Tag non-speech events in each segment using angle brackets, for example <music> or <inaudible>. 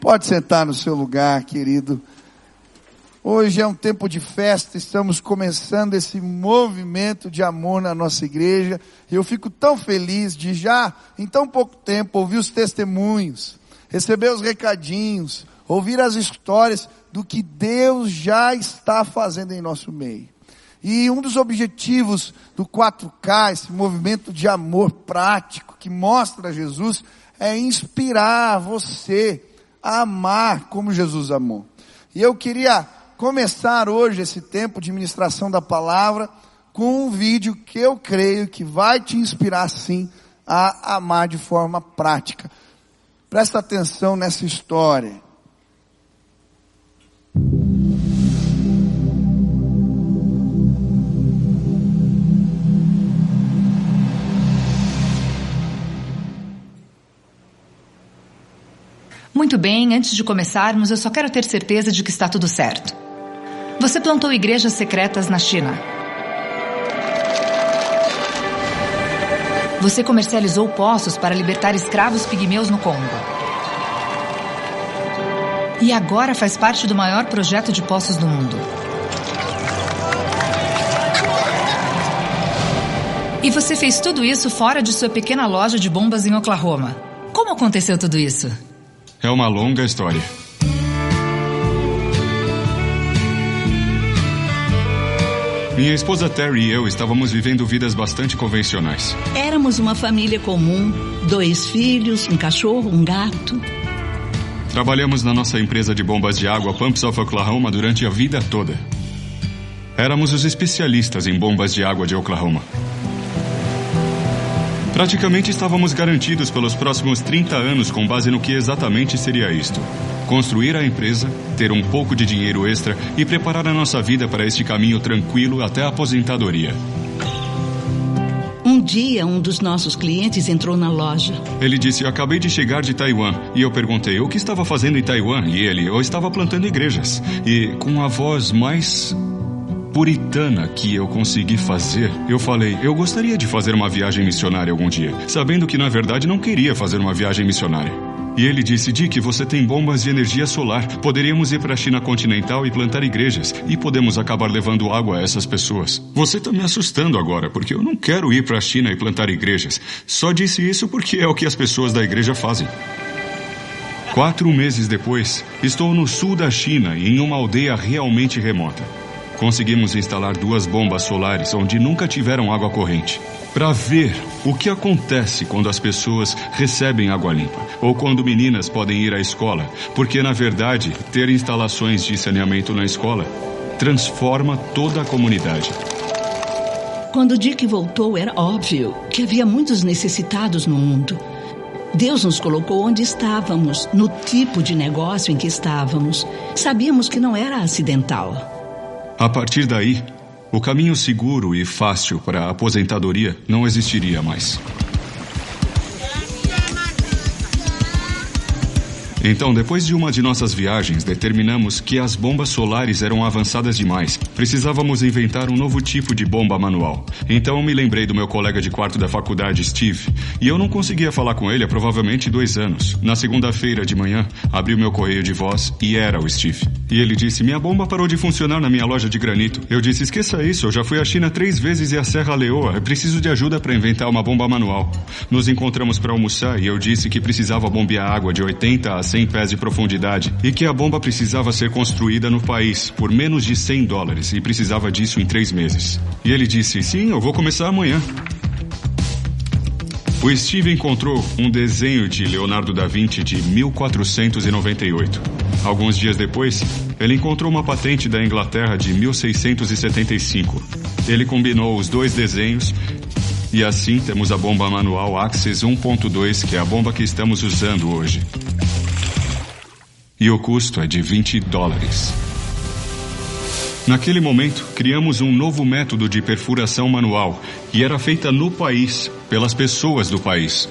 Pode sentar no seu lugar, querido. Hoje é um tempo de festa, estamos começando esse movimento de amor na nossa igreja. E eu fico tão feliz de já, em tão pouco tempo, ouvir os testemunhos, receber os recadinhos, ouvir as histórias do que Deus já está fazendo em nosso meio. E um dos objetivos do 4K, esse movimento de amor prático que mostra Jesus, é inspirar você amar como Jesus amou. E eu queria começar hoje esse tempo de ministração da palavra com um vídeo que eu creio que vai te inspirar sim a amar de forma prática. Presta atenção nessa história. Muito bem, antes de começarmos, eu só quero ter certeza de que está tudo certo. Você plantou igrejas secretas na China. Você comercializou poços para libertar escravos pigmeus no Congo. E agora faz parte do maior projeto de poços do mundo. E você fez tudo isso fora de sua pequena loja de bombas em Oklahoma. Como aconteceu tudo isso? É uma longa história. Minha esposa Terry e eu estávamos vivendo vidas bastante convencionais. Éramos uma família comum, dois filhos, um cachorro, um gato. Trabalhamos na nossa empresa de bombas de água Pumps of Oklahoma durante a vida toda. Éramos os especialistas em bombas de água de Oklahoma. Praticamente estávamos garantidos pelos próximos 30 anos com base no que exatamente seria isto. Construir a empresa, ter um pouco de dinheiro extra e preparar a nossa vida para este caminho tranquilo até a aposentadoria. Um dia, um dos nossos clientes entrou na loja. Ele disse: acabei de chegar de Taiwan. E eu perguntei: O que estava fazendo em Taiwan? E ele: Eu estava plantando igrejas. E com a voz mais puritana que eu consegui fazer, eu falei: eu gostaria de fazer uma viagem missionária algum dia, sabendo que na verdade não queria fazer uma viagem missionária. E ele disse: Dick, você tem bombas de energia solar. Poderíamos ir para a China continental e plantar igrejas. E podemos acabar levando água a essas pessoas. Você está me assustando agora, porque eu não quero ir para a China e plantar igrejas. Só disse isso porque é o que as pessoas da igreja fazem. Quatro meses depois, estou no sul da China, em uma aldeia realmente remota. Conseguimos instalar duas bombas solares onde nunca tiveram água corrente. Para ver o que acontece quando as pessoas recebem água limpa ou quando meninas podem ir à escola, porque na verdade ter instalações de saneamento na escola transforma toda a comunidade. Quando Dick voltou, era óbvio que havia muitos necessitados no mundo. Deus nos colocou onde estávamos, no tipo de negócio em que estávamos. Sabíamos que não era acidental. A partir daí, o caminho seguro e fácil para a aposentadoria não existiria mais. Então, depois de uma de nossas viagens, determinamos que as bombas solares eram avançadas demais. Precisávamos inventar um novo tipo de bomba manual. Então, me lembrei do meu colega de quarto da faculdade, Steve, e eu não conseguia falar com ele há provavelmente dois anos. Na segunda-feira de manhã, abri o meu correio de voz e era o Steve. E ele disse: Minha bomba parou de funcionar na minha loja de granito. Eu disse: Esqueça isso, eu já fui à China três vezes e à Serra Leoa. Eu preciso de ajuda para inventar uma bomba manual. Nos encontramos para almoçar e eu disse que precisava bombear água de 80 a 100 pés de profundidade e que a bomba precisava ser construída no país por menos de 100 dólares e precisava disso em três meses. E ele disse: Sim, eu vou começar amanhã. O Steve encontrou um desenho de Leonardo da Vinci de 1498. Alguns dias depois, ele encontrou uma patente da Inglaterra de 1675. Ele combinou os dois desenhos e assim temos a bomba manual Axis 1.2, que é a bomba que estamos usando hoje e o custo é de 20 dólares. Naquele momento, criamos um novo método de perfuração manual e era feita no país, pelas pessoas do país.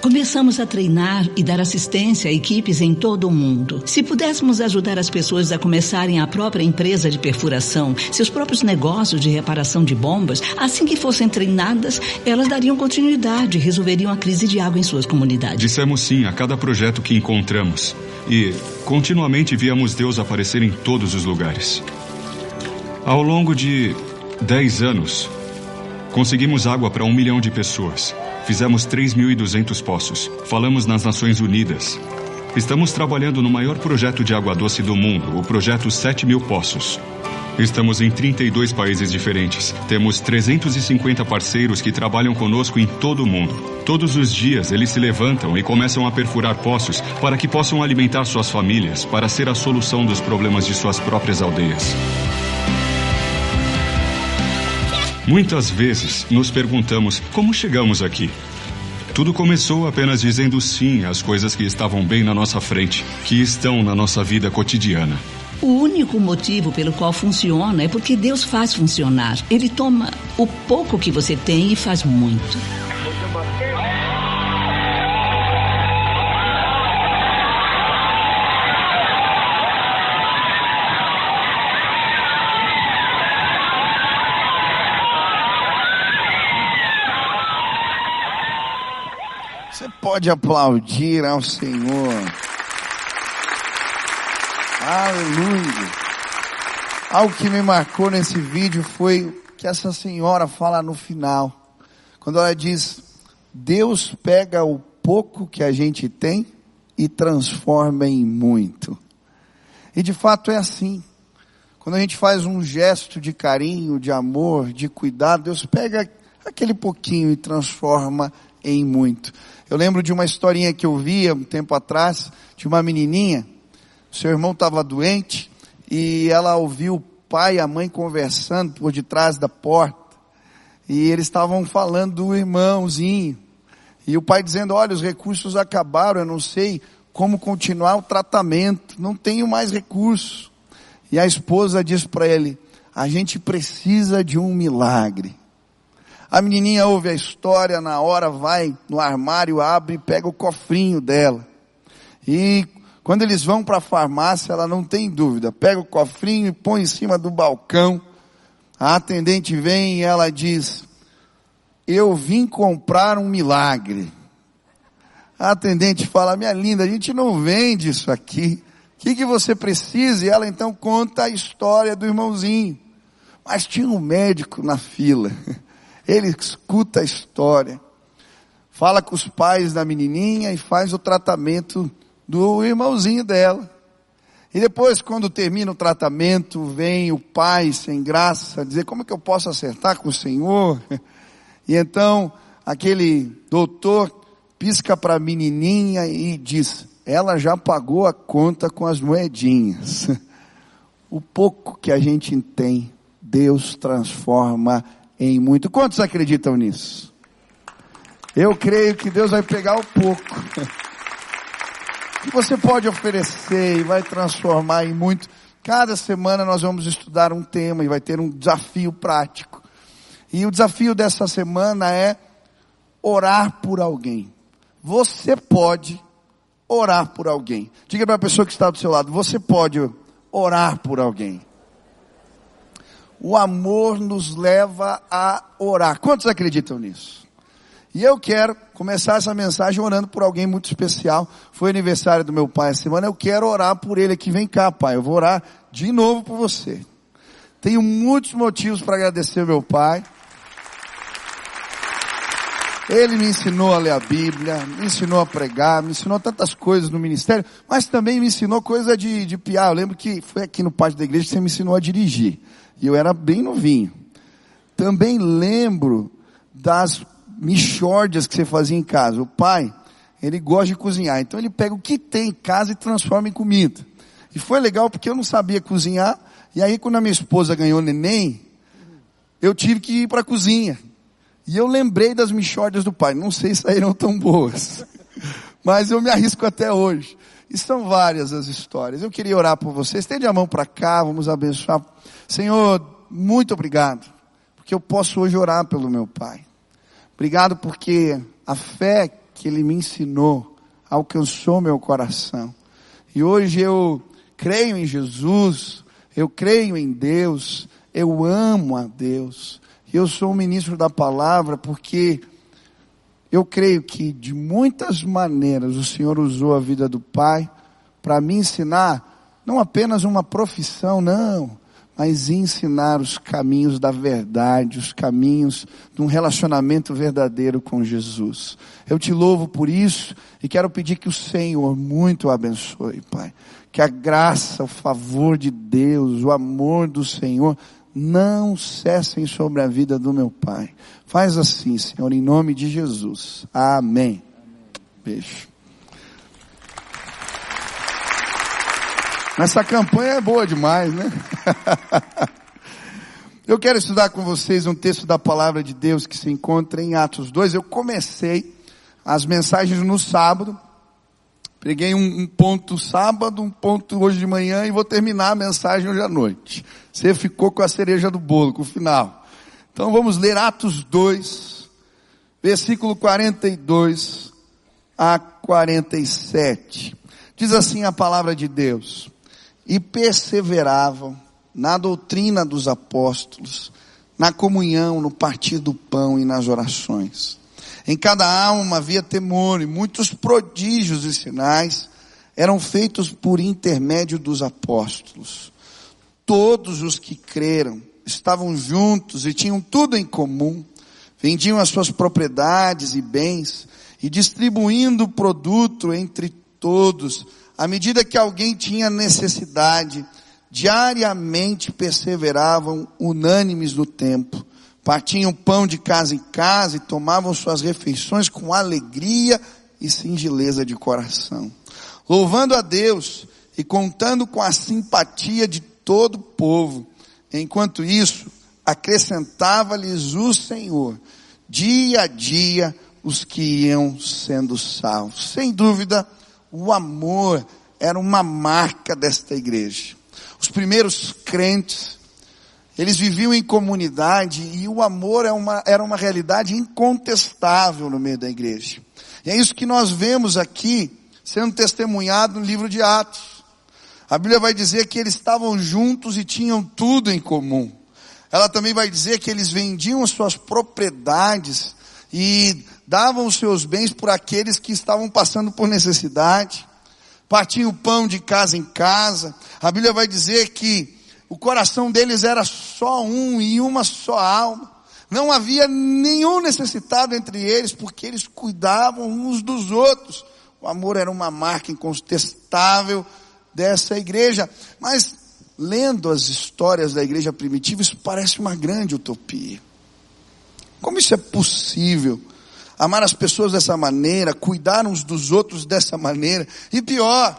Começamos a treinar e dar assistência a equipes em todo o mundo. Se pudéssemos ajudar as pessoas a começarem a própria empresa de perfuração, seus próprios negócios de reparação de bombas, assim que fossem treinadas, elas dariam continuidade e resolveriam a crise de água em suas comunidades. Dissemos sim a cada projeto que encontramos. E continuamente víamos Deus aparecer em todos os lugares. Ao longo de dez anos, conseguimos água para um milhão de pessoas. Fizemos 3.200 poços. Falamos nas Nações Unidas. Estamos trabalhando no maior projeto de água doce do mundo, o projeto 7 mil poços. Estamos em 32 países diferentes. Temos 350 parceiros que trabalham conosco em todo o mundo. Todos os dias eles se levantam e começam a perfurar poços para que possam alimentar suas famílias, para ser a solução dos problemas de suas próprias aldeias. Muitas vezes nos perguntamos como chegamos aqui. Tudo começou apenas dizendo sim às coisas que estavam bem na nossa frente, que estão na nossa vida cotidiana. O único motivo pelo qual funciona é porque Deus faz funcionar. Ele toma o pouco que você tem e faz muito. Pode aplaudir ao Senhor. Aleluia. Algo que me marcou nesse vídeo foi que essa senhora fala no final. Quando ela diz, Deus pega o pouco que a gente tem e transforma em muito. E de fato é assim. Quando a gente faz um gesto de carinho, de amor, de cuidado, Deus pega aquele pouquinho e transforma em muito. Eu lembro de uma historinha que eu via um tempo atrás, de uma menininha, seu irmão estava doente, e ela ouviu o pai e a mãe conversando por detrás da porta, e eles estavam falando do irmãozinho, e o pai dizendo, olha, os recursos acabaram, eu não sei como continuar o tratamento, não tenho mais recursos. E a esposa diz para ele, a gente precisa de um milagre. A menininha ouve a história, na hora vai no armário, abre e pega o cofrinho dela. E quando eles vão para a farmácia, ela não tem dúvida, pega o cofrinho e põe em cima do balcão. A atendente vem e ela diz: Eu vim comprar um milagre. A atendente fala: Minha linda, a gente não vende isso aqui. O que, que você precisa? E ela então conta a história do irmãozinho. Mas tinha um médico na fila. <laughs> Ele escuta a história, fala com os pais da menininha e faz o tratamento do irmãozinho dela. E depois, quando termina o tratamento, vem o pai sem graça dizer: Como é que eu posso acertar com o Senhor? <laughs> E então, aquele doutor pisca para a menininha e diz: Ela já pagou a conta com as moedinhas. <laughs> O pouco que a gente tem, Deus transforma em muito. Quantos acreditam nisso? Eu creio que Deus vai pegar o pouco <laughs> que você pode oferecer e vai transformar em muito. Cada semana nós vamos estudar um tema e vai ter um desafio prático. E o desafio dessa semana é orar por alguém. Você pode orar por alguém. Diga para a pessoa que está do seu lado, você pode orar por alguém. O amor nos leva a orar. Quantos acreditam nisso? E eu quero começar essa mensagem orando por alguém muito especial. Foi aniversário do meu pai essa semana. Eu quero orar por ele aqui. Vem cá, pai. Eu vou orar de novo por você. Tenho muitos motivos para agradecer meu pai. Ele me ensinou a ler a Bíblia, me ensinou a pregar, me ensinou tantas coisas no ministério, mas também me ensinou coisa de, de piar. Eu lembro que foi aqui no pátio da igreja que você me ensinou a dirigir. E eu era bem novinho. Também lembro das michórdias que você fazia em casa. O pai, ele gosta de cozinhar. Então ele pega o que tem em casa e transforma em comida. E foi legal porque eu não sabia cozinhar. E aí quando a minha esposa ganhou neném, eu tive que ir para a cozinha. E eu lembrei das michórdias do pai. Não sei se saíram tão boas. <laughs> Mas eu me arrisco até hoje. E são várias as histórias. Eu queria orar por vocês. Estende a mão para cá, vamos abençoar. Senhor, muito obrigado. Porque eu posso hoje orar pelo meu pai. Obrigado porque a fé que ele me ensinou alcançou meu coração. E hoje eu creio em Jesus, eu creio em Deus, eu amo a Deus. Eu sou um ministro da palavra porque eu creio que de muitas maneiras o Senhor usou a vida do Pai para me ensinar não apenas uma profissão, não, mas ensinar os caminhos da verdade, os caminhos de um relacionamento verdadeiro com Jesus. Eu te louvo por isso e quero pedir que o Senhor muito o abençoe, Pai. Que a graça, o favor de Deus, o amor do Senhor não cessem sobre a vida do meu Pai. Faz assim, Senhor, em nome de Jesus. Amém. Beijo. Essa campanha é boa demais, né? <laughs> Eu quero estudar com vocês um texto da palavra de Deus que se encontra em Atos 2. Eu comecei as mensagens no sábado. Preguei um, um, ponto sábado, um ponto hoje de manhã e vou terminar a mensagem hoje à noite. Você ficou com a cereja do bolo, com o final. Então vamos ler Atos 2, versículo 42 a 47. Diz assim a palavra de Deus. E perseveravam na doutrina dos apóstolos, na comunhão, no partir do pão e nas orações. Em cada alma havia temor e muitos prodígios e sinais eram feitos por intermédio dos apóstolos. Todos os que creram estavam juntos e tinham tudo em comum, vendiam as suas propriedades e bens e distribuindo o produto entre todos, à medida que alguém tinha necessidade, diariamente perseveravam unânimes no templo Partiam pão de casa em casa e tomavam suas refeições com alegria e singeleza de coração. Louvando a Deus e contando com a simpatia de todo o povo. Enquanto isso, acrescentava-lhes o Senhor, dia a dia, os que iam sendo salvos. Sem dúvida, o amor era uma marca desta igreja. Os primeiros crentes eles viviam em comunidade e o amor é uma, era uma realidade incontestável no meio da igreja. E é isso que nós vemos aqui sendo testemunhado no livro de Atos. A Bíblia vai dizer que eles estavam juntos e tinham tudo em comum. Ela também vai dizer que eles vendiam as suas propriedades e davam os seus bens por aqueles que estavam passando por necessidade. Partiam o pão de casa em casa. A Bíblia vai dizer que o coração deles era só um e uma só alma. Não havia nenhum necessitado entre eles, porque eles cuidavam uns dos outros. O amor era uma marca incontestável dessa igreja. Mas, lendo as histórias da igreja primitiva, isso parece uma grande utopia. Como isso é possível? Amar as pessoas dessa maneira, cuidar uns dos outros dessa maneira. E pior,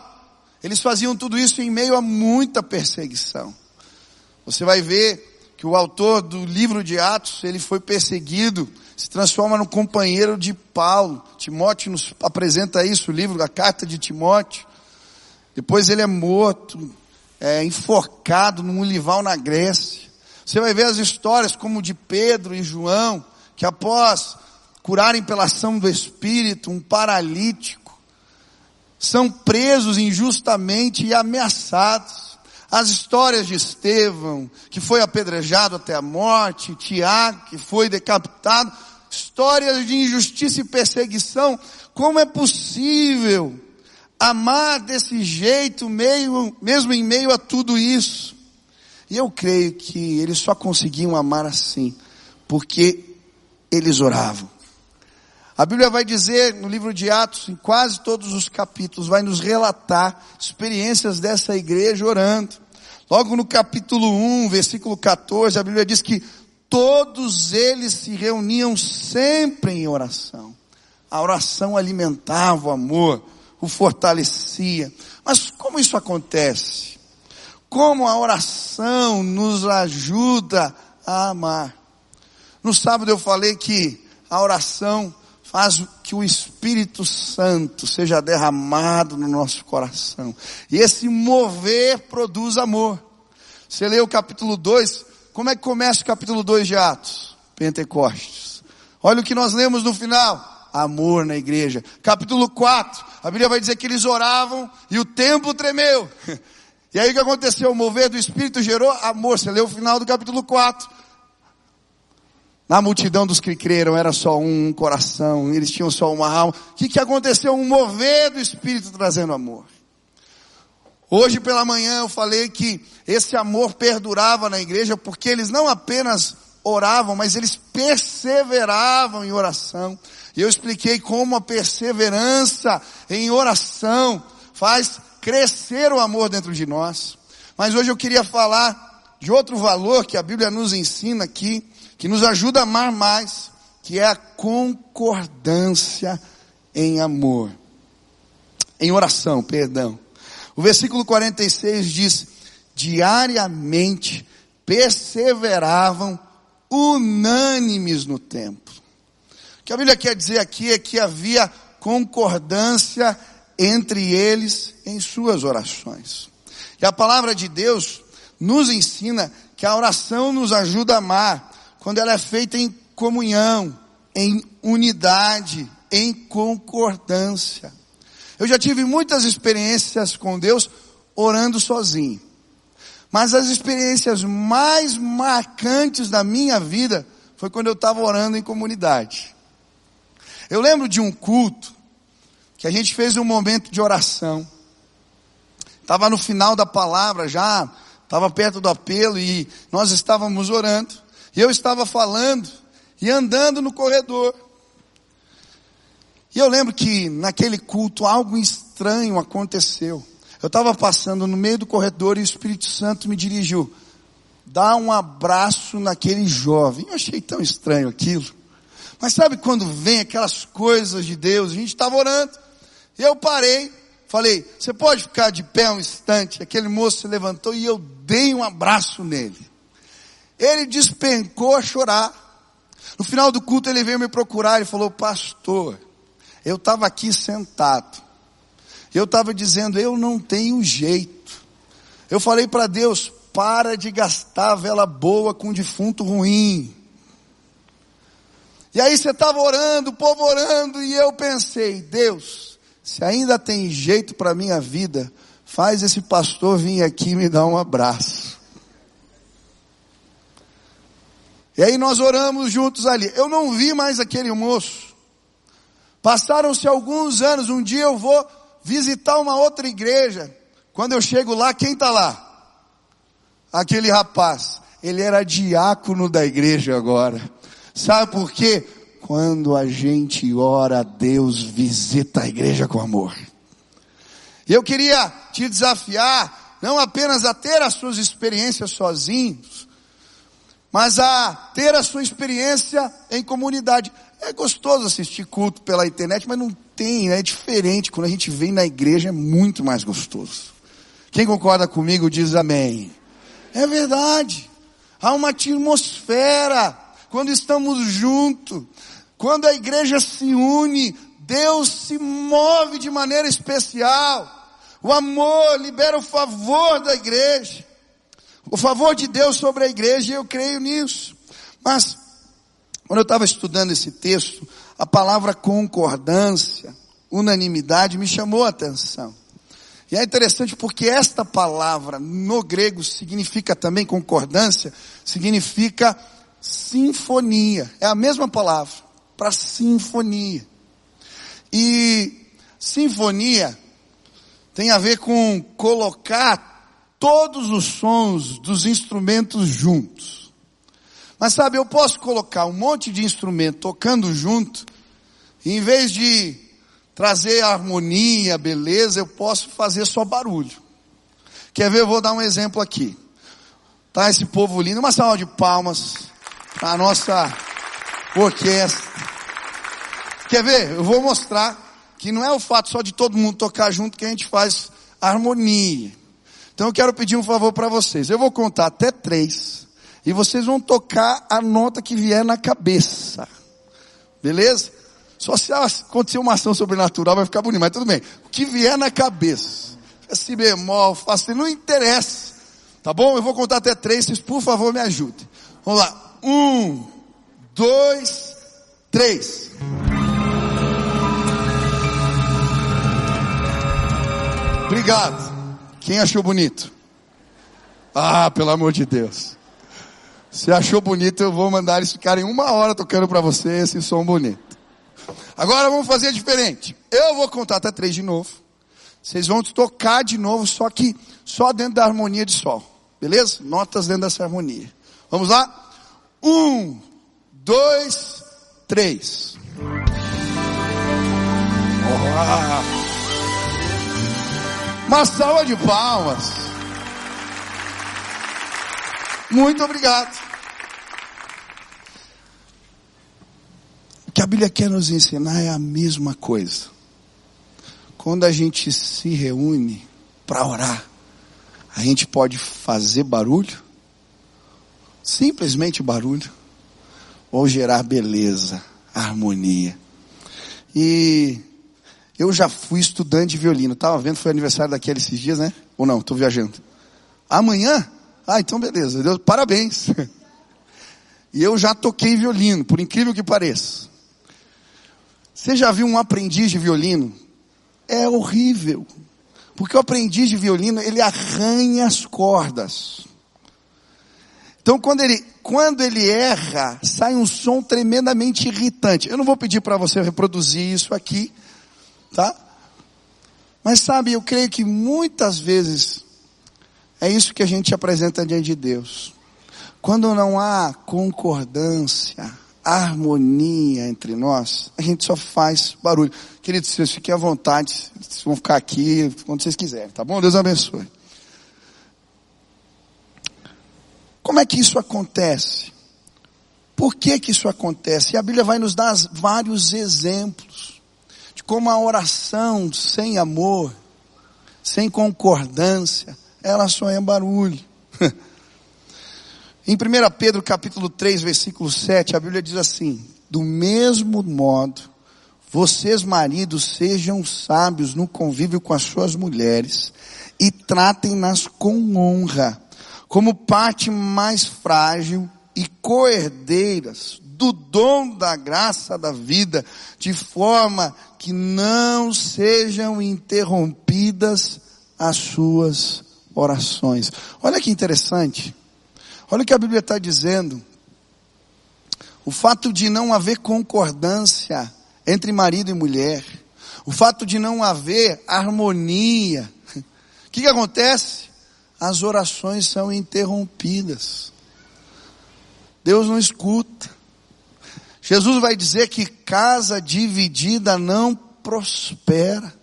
eles faziam tudo isso em meio a muita perseguição. Você vai ver que o autor do livro de Atos, ele foi perseguido, se transforma no companheiro de Paulo. Timóteo nos apresenta isso, o livro da carta de Timóteo. Depois ele é morto, é, enforcado num olival na Grécia. Você vai ver as histórias como de Pedro e João, que após curarem pela ação do Espírito um paralítico, são presos injustamente e ameaçados. As histórias de Estevão, que foi apedrejado até a morte, Tiago, que foi decapitado, histórias de injustiça e perseguição. Como é possível amar desse jeito, meio, mesmo em meio a tudo isso? E eu creio que eles só conseguiam amar assim, porque eles oravam. A Bíblia vai dizer no livro de Atos, em quase todos os capítulos, vai nos relatar experiências dessa igreja orando. Logo no capítulo 1, versículo 14, a Bíblia diz que todos eles se reuniam sempre em oração. A oração alimentava o amor, o fortalecia. Mas como isso acontece? Como a oração nos ajuda a amar? No sábado eu falei que a oração faz que o Espírito Santo seja derramado no nosso coração. E esse mover produz amor. Você lê o capítulo 2, como é que começa o capítulo 2 de Atos? Pentecostes. Olha o que nós lemos no final. amor na igreja. Capítulo 4, a Bíblia vai dizer que eles oravam e o templo tremeu. <laughs> E aí o que aconteceu? O mover do Espírito gerou amor. Você leu o final do capítulo 4. Na multidão dos que creram era só um coração, eles tinham só uma alma. O que, que aconteceu? Um mover do Espírito trazendo amor. Hoje pela manhã eu falei que esse amor perdurava na igreja porque eles não apenas oravam, mas eles perseveravam em oração. E eu expliquei como a perseverança em oração faz crescer o amor dentro de nós. Mas hoje eu queria falar de outro valor que a Bíblia nos ensina aqui, que nos ajuda a amar mais, que é a concordância em amor. Em oração, perdão. O versículo 46 diz: diariamente perseveravam unânimes no templo. O que a Bíblia quer dizer aqui é que havia concordância entre eles em suas orações. E a palavra de Deus nos ensina que a oração nos ajuda a amar quando ela é feita em comunhão, em unidade, em concordância. Eu já tive muitas experiências com Deus orando sozinho. Mas as experiências mais marcantes da minha vida foi quando eu estava orando em comunidade. Eu lembro de um culto que a gente fez um momento de oração. Estava no final da palavra já, estava perto do apelo e nós estávamos orando. E eu estava falando e andando no corredor. E eu lembro que naquele culto algo estranho aconteceu. Eu estava passando no meio do corredor e o Espírito Santo me dirigiu. Dá um abraço naquele jovem. Eu achei tão estranho aquilo. Mas sabe quando vem aquelas coisas de Deus? A gente estava orando. Eu parei, falei, você pode ficar de pé um instante? Aquele moço se levantou e eu dei um abraço nele. Ele despencou a chorar. No final do culto ele veio me procurar e falou, pastor, eu estava aqui sentado. Eu estava dizendo, eu não tenho jeito. Eu falei para Deus, para de gastar vela boa com defunto ruim. E aí você estava orando, o povo orando, e eu pensei, Deus, se ainda tem jeito para minha vida, faz esse pastor vir aqui me dar um abraço. E aí nós oramos juntos ali. Eu não vi mais aquele moço. Passaram-se alguns anos, um dia eu vou visitar uma outra igreja. Quando eu chego lá, quem está lá? Aquele rapaz. Ele era diácono da igreja agora. Sabe por quê? Quando a gente ora, Deus visita a igreja com amor. Eu queria te desafiar, não apenas a ter as suas experiências sozinhos, mas a ter a sua experiência em comunidade. É gostoso assistir culto pela internet, mas não tem, né? é diferente. Quando a gente vem na igreja é muito mais gostoso. Quem concorda comigo diz amém. É verdade. Há uma atmosfera quando estamos juntos. Quando a igreja se une, Deus se move de maneira especial. O amor libera o favor da igreja. O favor de Deus sobre a igreja, eu creio nisso. Mas, quando eu estava estudando esse texto, a palavra concordância, unanimidade me chamou a atenção. E é interessante porque esta palavra no grego significa também concordância, significa sinfonia. É a mesma palavra para sinfonia. E sinfonia tem a ver com colocar todos os sons dos instrumentos juntos. Mas sabe, eu posso colocar um monte de instrumento tocando junto, e em vez de trazer harmonia, beleza, eu posso fazer só barulho. Quer ver? Eu vou dar um exemplo aqui. Tá esse povo lindo, uma salva de palmas para a nossa orquestra. Quer ver? Eu vou mostrar que não é o fato só de todo mundo tocar junto que a gente faz harmonia. Então eu quero pedir um favor para vocês. Eu vou contar até três e vocês vão tocar a nota que vier na cabeça. Beleza? Só se acontecer uma ação sobrenatural vai ficar bonito, mas tudo bem. O que vier na cabeça. Si bemol, fá, não interessa. Tá bom? Eu vou contar até três, vocês por favor me ajudem. Vamos lá. Um, dois, três. Obrigado. Quem achou bonito? Ah, pelo amor de Deus. Se achou bonito, eu vou mandar eles ficarem uma hora tocando para você esse som bonito. Agora vamos fazer diferente. Eu vou contar até três de novo. Vocês vão tocar de novo, só que só dentro da harmonia de sol. Beleza? Notas dentro dessa harmonia. Vamos lá? Um, dois, três. Uma salva de palmas. Muito obrigado. O que a Bíblia quer nos ensinar é a mesma coisa. Quando a gente se reúne para orar, a gente pode fazer barulho, simplesmente barulho, ou gerar beleza, harmonia. E eu já fui estudante de violino. Estava vendo, foi aniversário daquele esses dias, né? Ou não? Estou viajando. Amanhã? Ah, então beleza. Deus, parabéns. <laughs> E eu já toquei violino, por incrível que pareça. Você já viu um aprendiz de violino? É horrível. Porque o aprendiz de violino, ele arranha as cordas. Então quando ele, quando ele erra, sai um som tremendamente irritante. Eu não vou pedir para você reproduzir isso aqui, tá? Mas sabe, eu creio que muitas vezes é isso que a gente apresenta diante de Deus. Quando não há concordância, harmonia entre nós, a gente só faz barulho. Queridos, vocês fiquem à vontade, vocês vão ficar aqui quando vocês quiserem, tá bom? Deus abençoe. Como é que isso acontece? Por que que isso acontece? E a Bíblia vai nos dar vários exemplos como a oração sem amor, sem concordância, ela só é barulho. <laughs> em 1 Pedro capítulo 3, versículo 7, a Bíblia diz assim: Do mesmo modo, vocês maridos sejam sábios no convívio com as suas mulheres e tratem-nas com honra, como parte mais frágil e coerdeiras do dom da graça da vida, de forma que não sejam interrompidas as suas orações. Olha que interessante. Olha o que a Bíblia está dizendo. O fato de não haver concordância entre marido e mulher, o fato de não haver harmonia, o que, que acontece? As orações são interrompidas. Deus não escuta. Jesus vai dizer que casa dividida não prospera.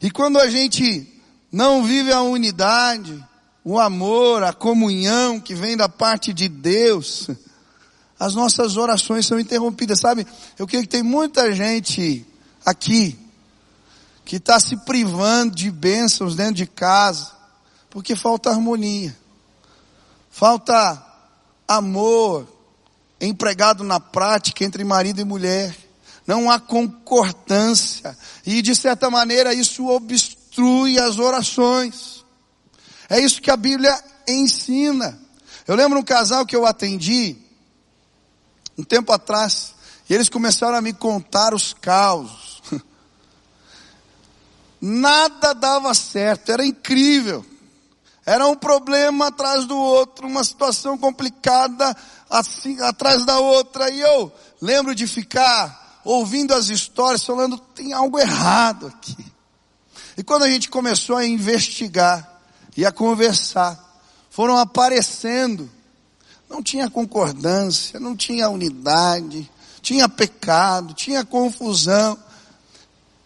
E quando a gente não vive a unidade, o amor, a comunhão que vem da parte de Deus, as nossas orações são interrompidas, sabe? Eu creio que tem muita gente aqui que está se privando de bênçãos dentro de casa, porque falta harmonia, falta amor empregado na prática entre marido e mulher, não há concordância, e de certa maneira isso obstrui as orações. É isso que a Bíblia ensina. Eu lembro um casal que eu atendi um tempo atrás, e eles começaram a me contar os causos. <laughs> Nada dava certo, era incrível. Era um problema atrás do outro, uma situação complicada assim atrás da outra. E eu lembro de ficar ouvindo as histórias, falando, tem algo errado aqui. E quando a gente começou a investigar e a conversar, foram aparecendo. Não tinha concordância, não tinha unidade, tinha pecado, tinha confusão.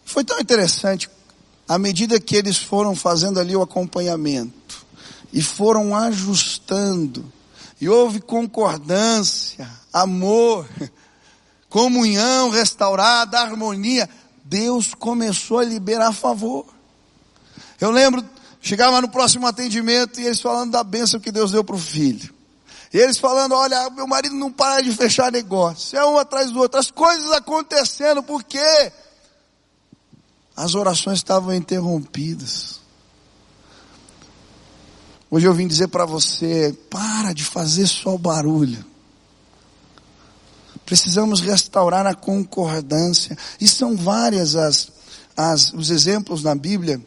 Foi tão interessante, à medida que eles foram fazendo ali o acompanhamento, e foram ajustando, e houve concordância, amor, <laughs> comunhão restaurada, harmonia, Deus começou a liberar favor. Eu lembro, chegava no próximo atendimento e eles falando da bênção que Deus deu para o filho. E eles falando, olha, meu marido não para de fechar negócio. É um atrás do outro. As coisas acontecendo porque as orações estavam interrompidas. Hoje eu vim dizer para você, para de fazer só barulho. Precisamos restaurar a concordância. E são várias as, as, os exemplos na Bíblia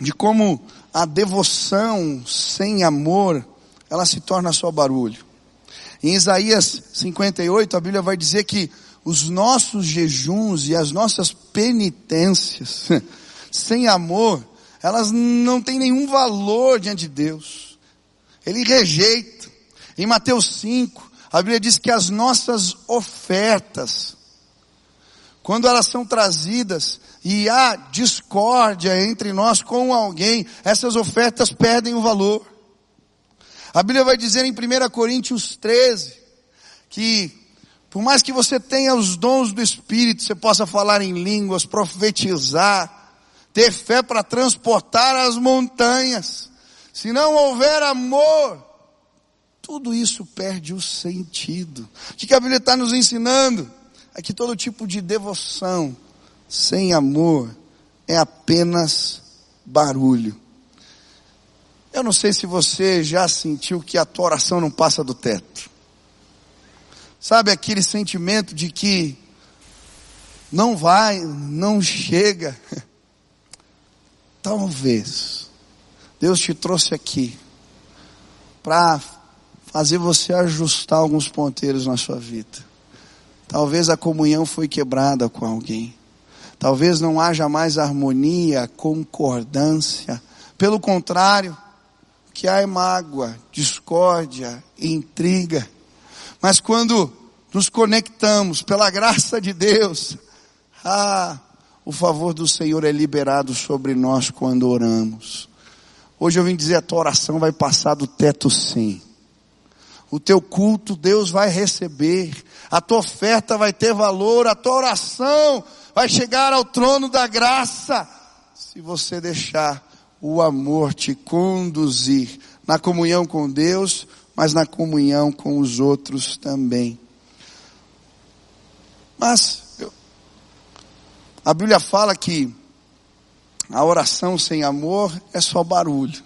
de como a devoção sem amor, ela se torna só barulho. Em Isaías 58, a Bíblia vai dizer que os nossos jejuns e as nossas penitências, <laughs> sem amor, elas não têm nenhum valor diante de Deus. Ele rejeita. Em Mateus 5, a Bíblia diz que as nossas ofertas, quando elas são trazidas e há discórdia entre nós com alguém, essas ofertas perdem o valor. A Bíblia vai dizer em 1 Coríntios 13 que por mais que você tenha os dons do Espírito, você possa falar em línguas, profetizar, ter fé para transportar as montanhas, se não houver amor, tudo isso perde o sentido. O que a Bíblia está nos ensinando? É que todo tipo de devoção sem amor é apenas barulho. Eu não sei se você já sentiu que a tua oração não passa do teto. Sabe aquele sentimento de que não vai, não chega. <laughs> Talvez Deus te trouxe aqui para fazer você ajustar alguns ponteiros na sua vida. Talvez a comunhão foi quebrada com alguém. Talvez não haja mais harmonia, concordância. Pelo contrário, que há mágoa, discórdia, intriga. Mas quando nos conectamos pela graça de Deus, ah, o favor do Senhor é liberado sobre nós quando oramos. Hoje eu vim dizer a tua oração vai passar do teto sim o teu culto Deus vai receber, a tua oferta vai ter valor, a tua oração vai chegar ao trono da graça, se você deixar o amor te conduzir na comunhão com Deus, mas na comunhão com os outros também. Mas a Bíblia fala que a oração sem amor é só barulho.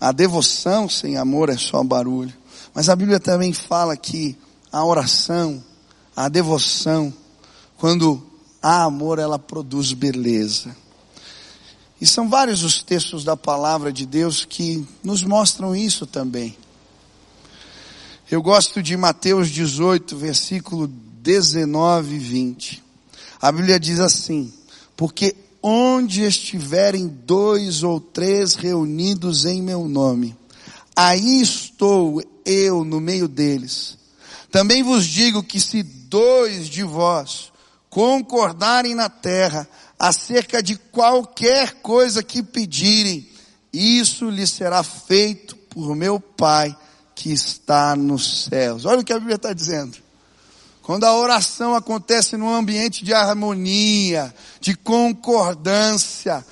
A devoção sem amor é só barulho. Mas a Bíblia também fala que a oração, a devoção, quando há amor, ela produz beleza. E são vários os textos da palavra de Deus que nos mostram isso também. Eu gosto de Mateus 18, versículo 19 e 20. A Bíblia diz assim: Porque onde estiverem dois ou três reunidos em meu nome, aí estou eu no meio deles. Também vos digo que se dois de vós concordarem na terra acerca de qualquer coisa que pedirem, isso lhe será feito por meu Pai que está nos céus. Olha o que a Bíblia está dizendo. Quando a oração acontece num ambiente de harmonia, de concordância,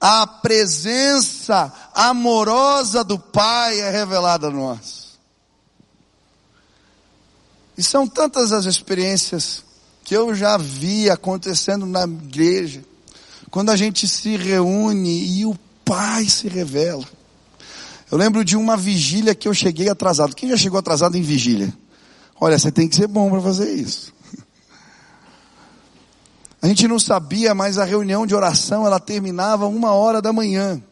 a presença amorosa do Pai é revelada a nós. E são tantas as experiências que eu já vi acontecendo na igreja, quando a gente se reúne e o Pai se revela. Eu lembro de uma vigília que eu cheguei atrasado. Quem já chegou atrasado em vigília? Olha, você tem que ser bom para fazer isso. <laughs> A gente não sabia, mas a reunião de oração ela terminava uma hora da manhã.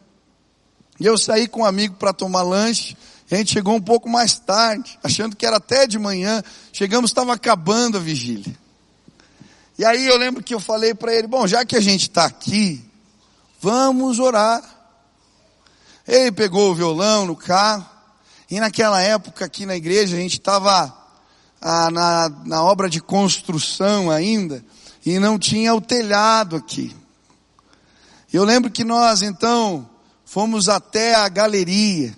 E eu saí com um amigo para tomar lanche. A gente chegou um pouco mais tarde, achando que era até de manhã. Chegamos, estava acabando a vigília. E aí eu lembro que eu falei para ele: bom, já que a gente está aqui, vamos orar. Ele pegou o violão no carro. E naquela época aqui na igreja a gente estava ah, na, na obra de construção ainda e não tinha o telhado aqui. Eu lembro que nós então fomos até a galeria.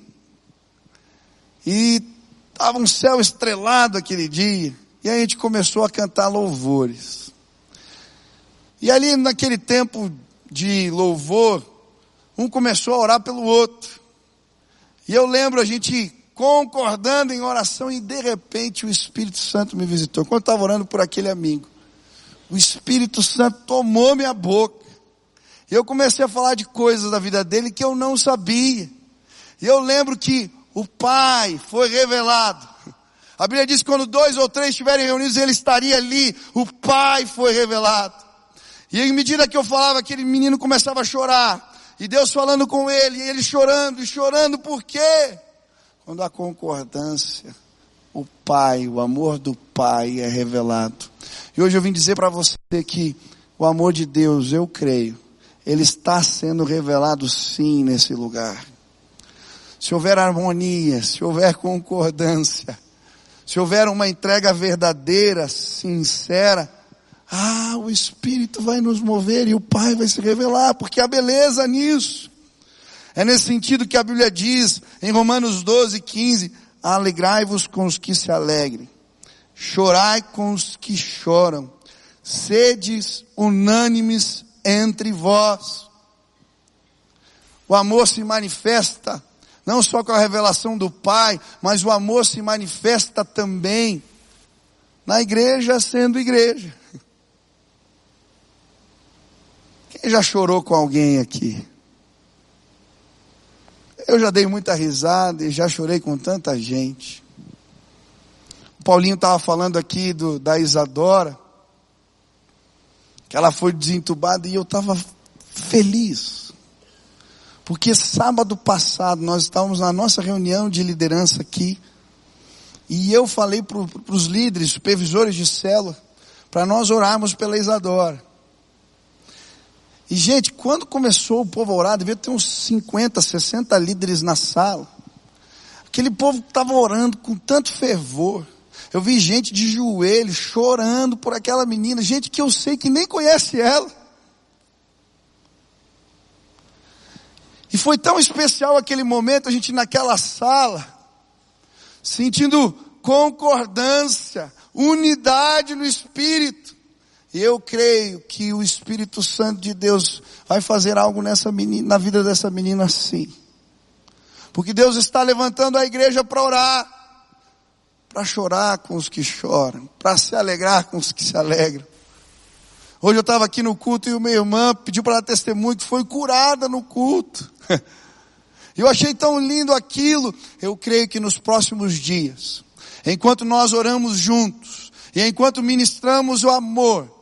E estava um céu estrelado aquele dia. E a gente começou a cantar louvores. E ali naquele tempo de louvor, um começou a orar pelo outro. E eu lembro a gente concordando em oração e de repente o Espírito Santo me visitou. Quando eu estava orando por aquele amigo, o Espírito Santo tomou minha boca. E eu comecei a falar de coisas da vida dele que eu não sabia. E eu lembro que o Pai foi revelado. A Bíblia diz que quando dois ou três estiverem reunidos, ele estaria ali. O Pai foi revelado. E em medida que eu falava, aquele menino começava a chorar. e Deus falando com ele, e ele chorando e chorando, por quê? Quando a concordância, o Pai, o amor do Pai é revelado. E hoje eu vim dizer para você que o amor de Deus, eu creio, ele está sendo revelado sim nesse lugar. Se houver harmonia, se houver concordância, se houver uma entrega verdadeira, sincera, ah, o Espírito vai nos mover e o Pai vai se revelar, porque há beleza nisso. É nesse sentido que a Bíblia diz, em Romanos 12, 15, alegrai-vos com os que se alegrem, chorai com os que choram, sedes unânimes entre vós. O amor se manifesta não só com a revelação do Pai, mas o amor se manifesta também na igreja sendo igreja. Quem já chorou com alguém aqui? Eu já dei muita risada e já chorei com tanta gente. O Paulinho estava falando aqui do, da Isadora, que ela foi desentubada e eu estava feliz. Porque sábado passado nós estávamos na nossa reunião de liderança aqui, e eu falei para os líderes, supervisores de célula, para nós orarmos pela Isadora. E gente, quando começou o povo a orar, devia ter uns 50, 60 líderes na sala. Aquele povo estava orando com tanto fervor. Eu vi gente de joelho chorando por aquela menina, gente que eu sei que nem conhece ela. E foi tão especial aquele momento, a gente naquela sala, sentindo concordância, unidade no Espírito. Eu creio que o Espírito Santo de Deus vai fazer algo nessa menina, na vida dessa menina assim. Porque Deus está levantando a igreja para orar, para chorar com os que choram, para se alegrar com os que se alegram. Hoje eu estava aqui no culto e uma irmã pediu para dar testemunho que foi curada no culto. <laughs> Eu achei tão lindo aquilo. Eu creio que nos próximos dias, enquanto nós oramos juntos e enquanto ministramos o amor,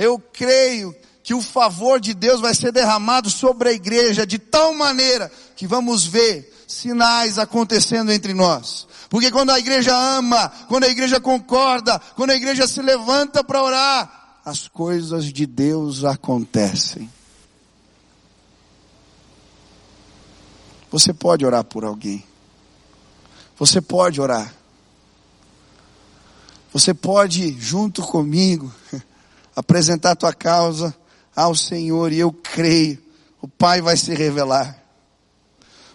eu creio que o favor de Deus vai ser derramado sobre a igreja de tal maneira que vamos ver sinais acontecendo entre nós. Porque quando a igreja ama, quando a igreja concorda, quando a igreja se levanta para orar, as coisas de Deus acontecem. Você pode orar por alguém. Você pode orar. Você pode, junto comigo, <laughs> apresentar tua causa ao Senhor e eu creio, o Pai vai se revelar.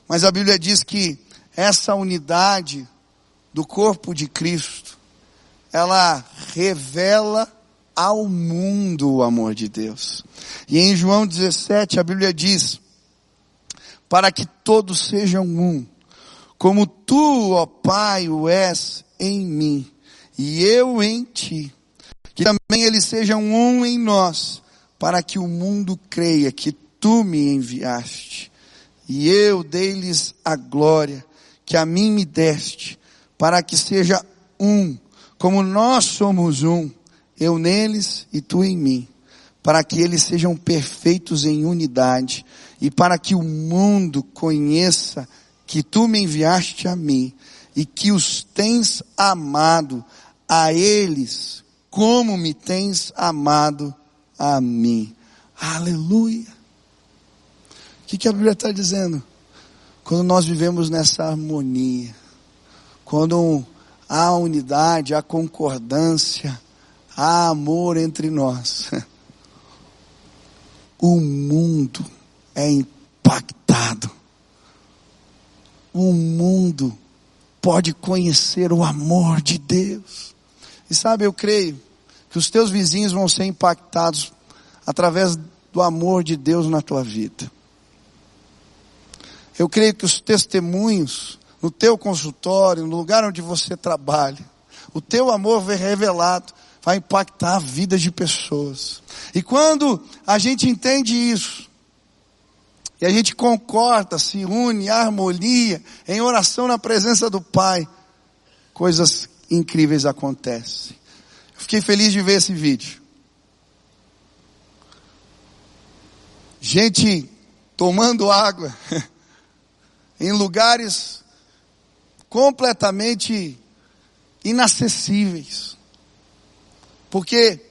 Mas a Bíblia diz que essa unidade do corpo de Cristo, ela revela ao mundo o amor de Deus. E em João 17 a Bíblia diz, para que todos sejam um, como tu, ó Pai, o és em mim, e eu em ti que também eles sejam um em nós, para que o mundo creia que tu me enviaste. E eu dei-lhes a glória que a mim me deste, para que seja um, como nós somos um, eu neles e tu em mim, para que eles sejam perfeitos em unidade, e para que o mundo conheça que tu me enviaste a mim, e que os tens amado a eles como me tens amado a mim. Aleluia. O que, que a Bíblia está dizendo? Quando nós vivemos nessa harmonia, quando há unidade, há concordância, há amor entre nós, <laughs> o mundo é impactado. O mundo pode conhecer o amor de Deus. E sabe, eu creio que os teus vizinhos vão ser impactados através do amor de Deus na tua vida. Eu creio que os testemunhos no teu consultório, no lugar onde você trabalha, o teu amor revelado, vai impactar a vida de pessoas. E quando a gente entende isso, e a gente concorda, se une, harmonia, em oração na presença do Pai, coisas incríveis acontecem. Fiquei feliz de ver esse vídeo. Gente tomando água, <laughs> em lugares completamente inacessíveis. Porque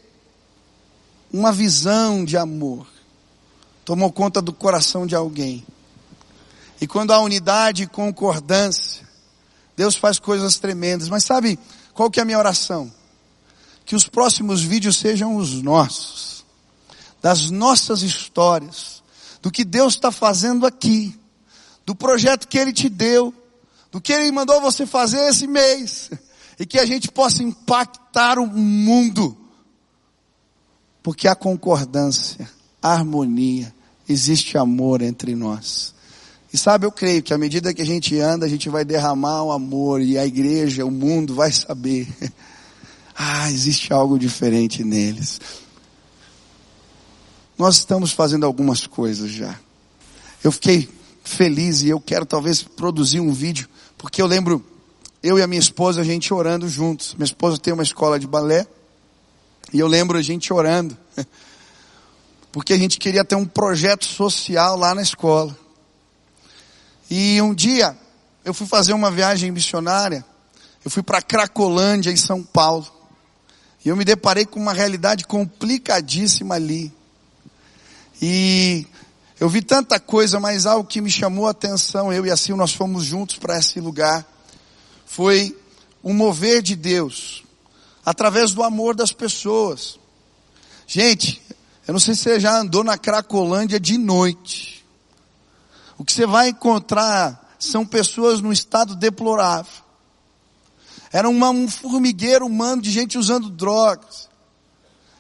uma visão de amor tomou conta do coração de alguém. E quando há unidade e concordância, Deus faz coisas tremendas. Mas sabe qual que é a minha oração? Que os próximos vídeos sejam os nossos, das nossas histórias, do que Deus está fazendo aqui, do projeto que Ele te deu, do que Ele mandou você fazer esse mês, <laughs> e que a gente possa impactar o mundo, porque há concordância, harmonia, existe amor entre nós. E sabe, eu creio que à medida que a gente anda, a gente vai derramar o amor e a igreja, o mundo vai saber. <laughs> ah, existe algo diferente neles. Nós estamos fazendo algumas coisas já. Eu fiquei feliz e eu quero talvez produzir um vídeo, porque eu lembro eu e a minha esposa a gente orando juntos. Minha esposa tem uma escola de balé e eu lembro a gente orando. <laughs> Porque a gente queria ter um projeto social lá na escola. E um dia eu fui fazer uma viagem missionária. Eu fui para Cracolândia, em São Paulo. E eu me deparei com uma realidade complicadíssima ali. E eu vi tanta coisa, mas algo que me chamou a atenção, eu e assim nós fomos juntos para esse lugar, foi o mover de Deus, através do amor das pessoas. Gente, eu não sei se você já andou na Cracolândia de noite. O que você vai encontrar são pessoas num estado deplorável. Era uma, um formigueiro humano de gente usando drogas.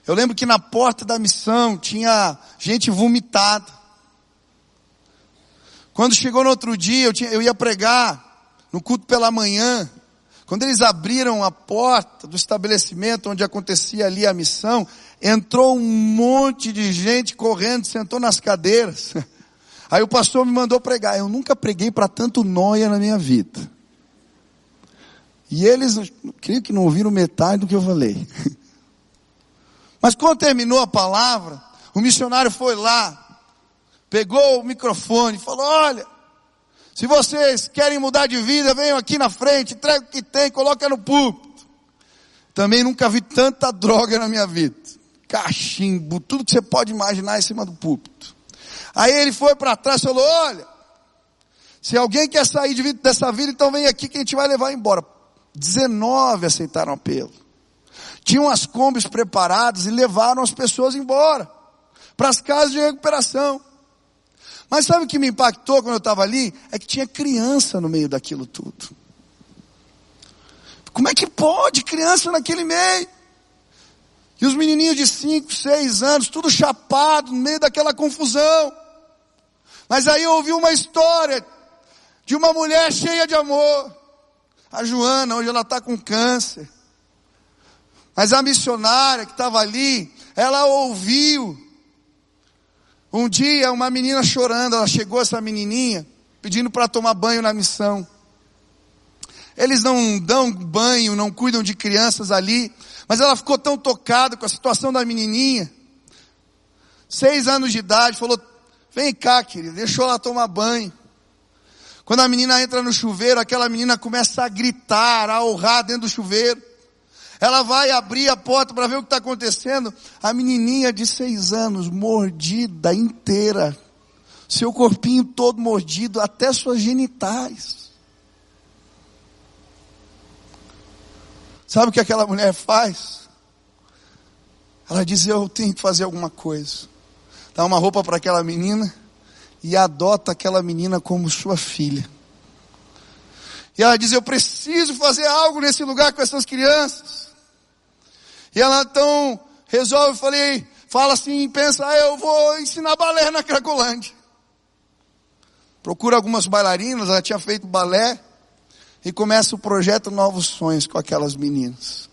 Eu lembro que na porta da missão tinha gente vomitada. Quando chegou no outro dia, eu, tinha, eu ia pregar no culto pela manhã. Quando eles abriram a porta do estabelecimento onde acontecia ali a missão, entrou um monte de gente correndo, sentou nas cadeiras. <laughs> Aí o pastor me mandou pregar. Eu nunca preguei para tanto noia na minha vida. E eles, creio que não ouviram metade do que eu falei. <laughs> Mas quando terminou a palavra, o missionário foi lá, pegou o microfone falou: Olha, se vocês querem mudar de vida, venham aqui na frente, entrega o que tem, coloca no púlpito. Também nunca vi tanta droga na minha vida. Cachimbo, tudo que você pode imaginar em cima do púlpito. Aí ele foi para trás e falou: Olha, se alguém quer sair de, dessa vida, então vem aqui que a gente vai levar embora. 19 aceitaram apelo. Tinham as combis preparadas e levaram as pessoas embora para as casas de recuperação. Mas sabe o que me impactou quando eu estava ali? É que tinha criança no meio daquilo tudo. Como é que pode criança naquele meio? E os menininhos de 5, 6 anos, tudo chapado, no meio daquela confusão. Mas aí eu ouvi uma história de uma mulher cheia de amor. A Joana, hoje ela está com câncer. Mas a missionária que estava ali, ela ouviu. Um dia uma menina chorando, ela chegou essa menininha, pedindo para tomar banho na missão. Eles não dão banho, não cuidam de crianças ali, mas ela ficou tão tocada com a situação da menininha. Seis anos de idade, falou, Vem cá, querida, deixou ela tomar banho. Quando a menina entra no chuveiro, aquela menina começa a gritar, a urrar dentro do chuveiro. Ela vai abrir a porta para ver o que está acontecendo. A menininha de seis anos, mordida inteira. Seu corpinho todo mordido, até suas genitais. Sabe o que aquela mulher faz? Ela diz: Eu tenho que fazer alguma coisa dá uma roupa para aquela menina e adota aquela menina como sua filha. E ela diz: Eu preciso fazer algo nesse lugar com essas crianças. E ela então resolve, falei, fala assim, pensa, ah, eu vou ensinar balé na Cracolândia. Procura algumas bailarinas, ela tinha feito balé, e começa o projeto Novos Sonhos com aquelas meninas.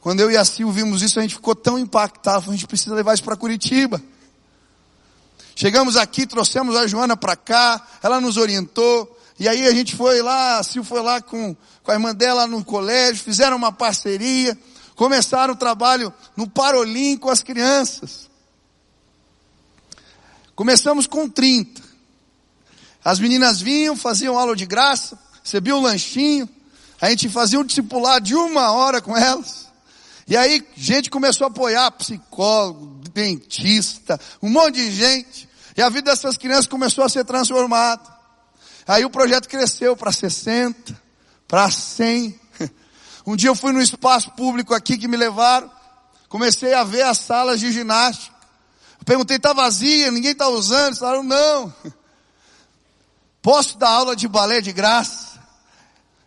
Quando eu e a Sil vimos isso, a gente ficou tão impactado, a gente precisa levar isso para Curitiba. Chegamos aqui, trouxemos a Joana para cá, ela nos orientou, e aí a gente foi lá, a Sil foi lá com, com a irmã dela no colégio, fizeram uma parceria, começaram o trabalho no Parolim com as crianças. Começamos com 30. As meninas vinham, faziam aula de graça, recebiam um lanchinho, a gente fazia um discipulado de uma hora com elas. E aí, gente começou a apoiar, psicólogo, dentista, um monte de gente. E a vida dessas crianças começou a ser transformada. Aí o projeto cresceu para 60, para 100. Um dia eu fui no espaço público aqui que me levaram, comecei a ver as salas de ginástica. Perguntei, está vazia, ninguém está usando? Eles falaram, não. <laughs> Posso dar aula de balé de graça?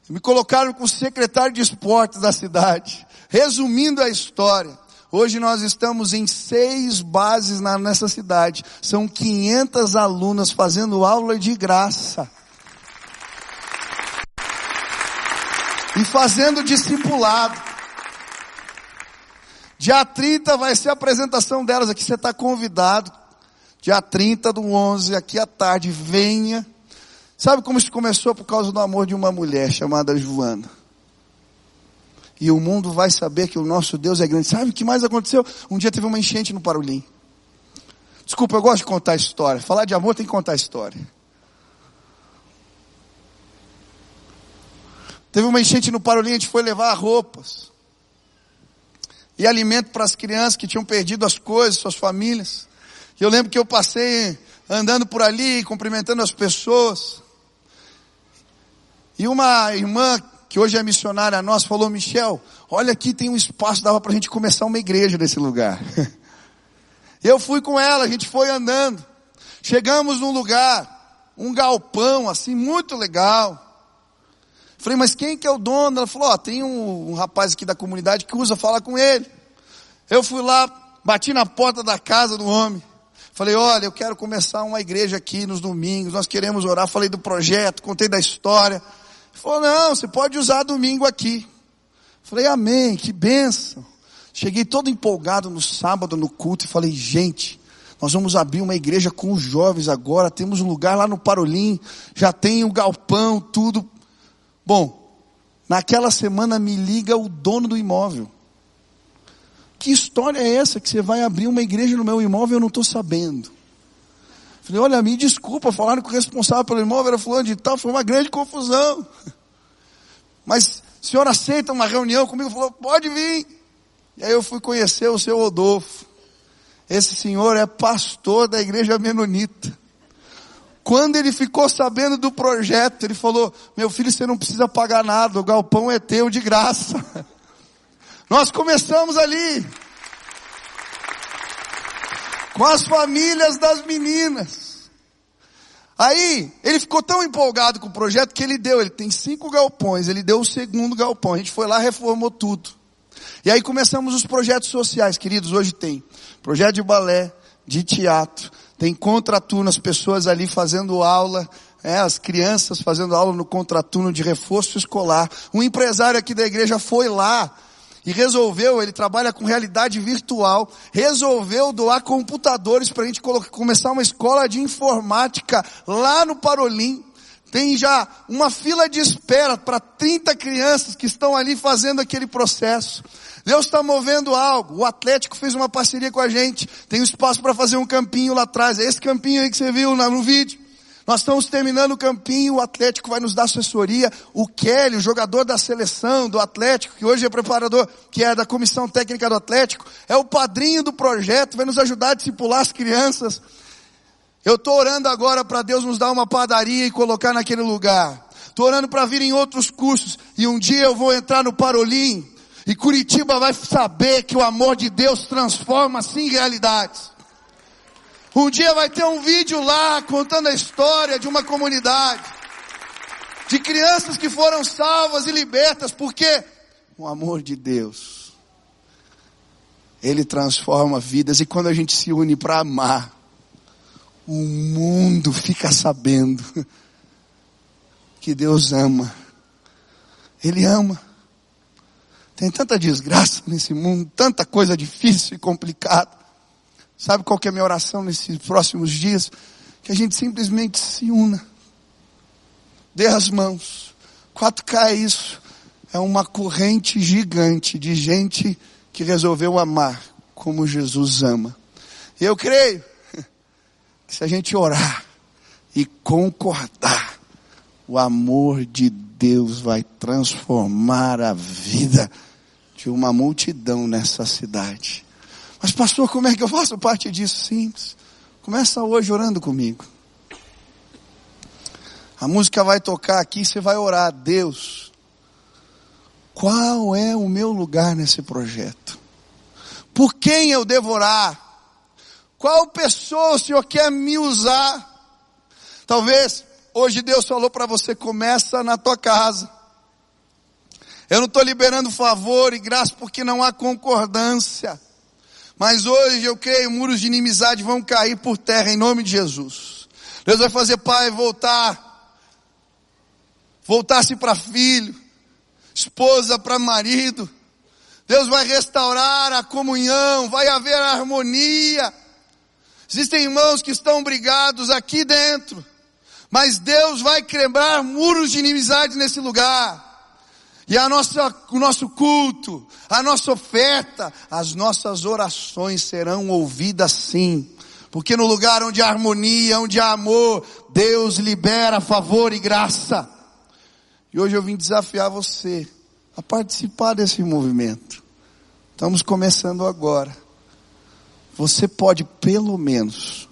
Me colocaram com o secretário de esportes da cidade. Resumindo a história, hoje nós estamos em seis bases na, nessa cidade. São 500 alunas fazendo aula de graça. E fazendo discipulado. Dia 30 vai ser a apresentação delas aqui. Você está convidado. Dia 30 do 11, aqui à tarde, venha. Sabe como isso começou? Por causa do amor de uma mulher chamada Joana. E o mundo vai saber que o nosso Deus é grande. Sabe o que mais aconteceu? Um dia teve uma enchente no Parolim. Desculpa, eu gosto de contar história. Falar de amor tem que contar história. Teve uma enchente no Parolim, a gente foi levar roupas. E alimento para as crianças que tinham perdido as coisas, suas famílias. E eu lembro que eu passei andando por ali, cumprimentando as pessoas. E uma irmã que hoje é missionária nossa falou, Michel, olha aqui tem um espaço, dava para a gente começar uma igreja nesse lugar. <laughs> Eu fui com ela, a gente foi andando. Chegamos num lugar, um galpão assim, muito legal. Falei, mas quem que é o dono? Ela falou, ó, tem um, um rapaz aqui da comunidade que usa, fala com ele. Eu fui lá, bati na porta da casa do homem. Falei, olha, eu quero começar uma igreja aqui nos domingos, nós queremos orar. Falei do projeto, contei da história. Falou, não, você pode usar domingo aqui. Falei, amém, que benção. Cheguei todo empolgado no sábado no culto e falei, gente, nós vamos abrir uma igreja com os jovens agora, temos um lugar lá no Parolim, já tem o um galpão, tudo. Bom, naquela semana me liga o dono do imóvel. Que história é essa que você vai abrir uma igreja no meu imóvel eu não estou sabendo? Falei, olha, me desculpa, falaram que o responsável pelo imóvel era fulano de tal, foi uma grande confusão. <laughs> Mas o senhor aceita uma reunião comigo? Falou, pode vir. E aí eu fui conhecer o seu Rodolfo. Esse senhor é pastor da igreja menonita. Quando ele ficou sabendo do projeto, ele falou, meu filho, você não precisa pagar nada, o galpão é teu de graça. <laughs> Nós começamos ali com as famílias das meninas. Aí, ele ficou tão empolgado com o projeto que ele deu, ele tem cinco galpões, ele deu o segundo galpão, a gente foi lá, reformou tudo. E aí começamos os projetos sociais, queridos, hoje tem projeto de balé, de teatro, tem contraturno, as pessoas ali fazendo aula, é, as crianças fazendo aula no contraturno de reforço escolar. Um empresário aqui da igreja foi lá e resolveu, ele trabalha com realidade virtual, resolveu doar computadores para a gente começar uma escola de informática lá no Parolim. Tem já uma fila de espera para 30 crianças que estão ali fazendo aquele processo. Deus está movendo algo. O Atlético fez uma parceria com a gente. Tem espaço para fazer um campinho lá atrás. É esse campinho aí que você viu no vídeo. Nós estamos terminando o campinho, o Atlético vai nos dar assessoria. O Kelly, o jogador da seleção do Atlético, que hoje é preparador, que é da comissão técnica do Atlético, é o padrinho do projeto, vai nos ajudar a discipular as crianças. Eu estou orando agora para Deus nos dar uma padaria e colocar naquele lugar. Estou orando para vir em outros cursos. E um dia eu vou entrar no Parolim. E Curitiba vai saber que o amor de Deus transforma assim realidades. Um dia vai ter um vídeo lá contando a história de uma comunidade. De crianças que foram salvas e libertas, porque o amor de Deus, Ele transforma vidas e quando a gente se une para amar, o mundo fica sabendo que Deus ama. Ele ama. Tem tanta desgraça nesse mundo, tanta coisa difícil e complicada. Sabe qual que é a minha oração nesses próximos dias? Que a gente simplesmente se una. Dê as mãos. 4K é isso. É uma corrente gigante de gente que resolveu amar como Jesus ama. E eu creio que se a gente orar e concordar, o amor de Deus vai transformar a vida de uma multidão nessa cidade. Mas pastor, como é que eu faço parte disso? Simples. Começa hoje orando comigo. A música vai tocar aqui, você vai orar. Deus, qual é o meu lugar nesse projeto? Por quem eu devo orar? Qual pessoa o Senhor quer me usar? Talvez hoje Deus falou para você, começa na tua casa. Eu não estou liberando favor e graça porque não há concordância. Mas hoje eu creio, muros de inimizade vão cair por terra em nome de Jesus. Deus vai fazer pai voltar, voltar-se para filho, esposa para marido. Deus vai restaurar a comunhão, vai haver harmonia. Existem irmãos que estão brigados aqui dentro, mas Deus vai quebrar muros de inimizade nesse lugar. E a nossa, o nosso culto, a nossa oferta, as nossas orações serão ouvidas sim. Porque no lugar onde há harmonia, onde há amor, Deus libera favor e graça. E hoje eu vim desafiar você a participar desse movimento. Estamos começando agora. Você pode pelo menos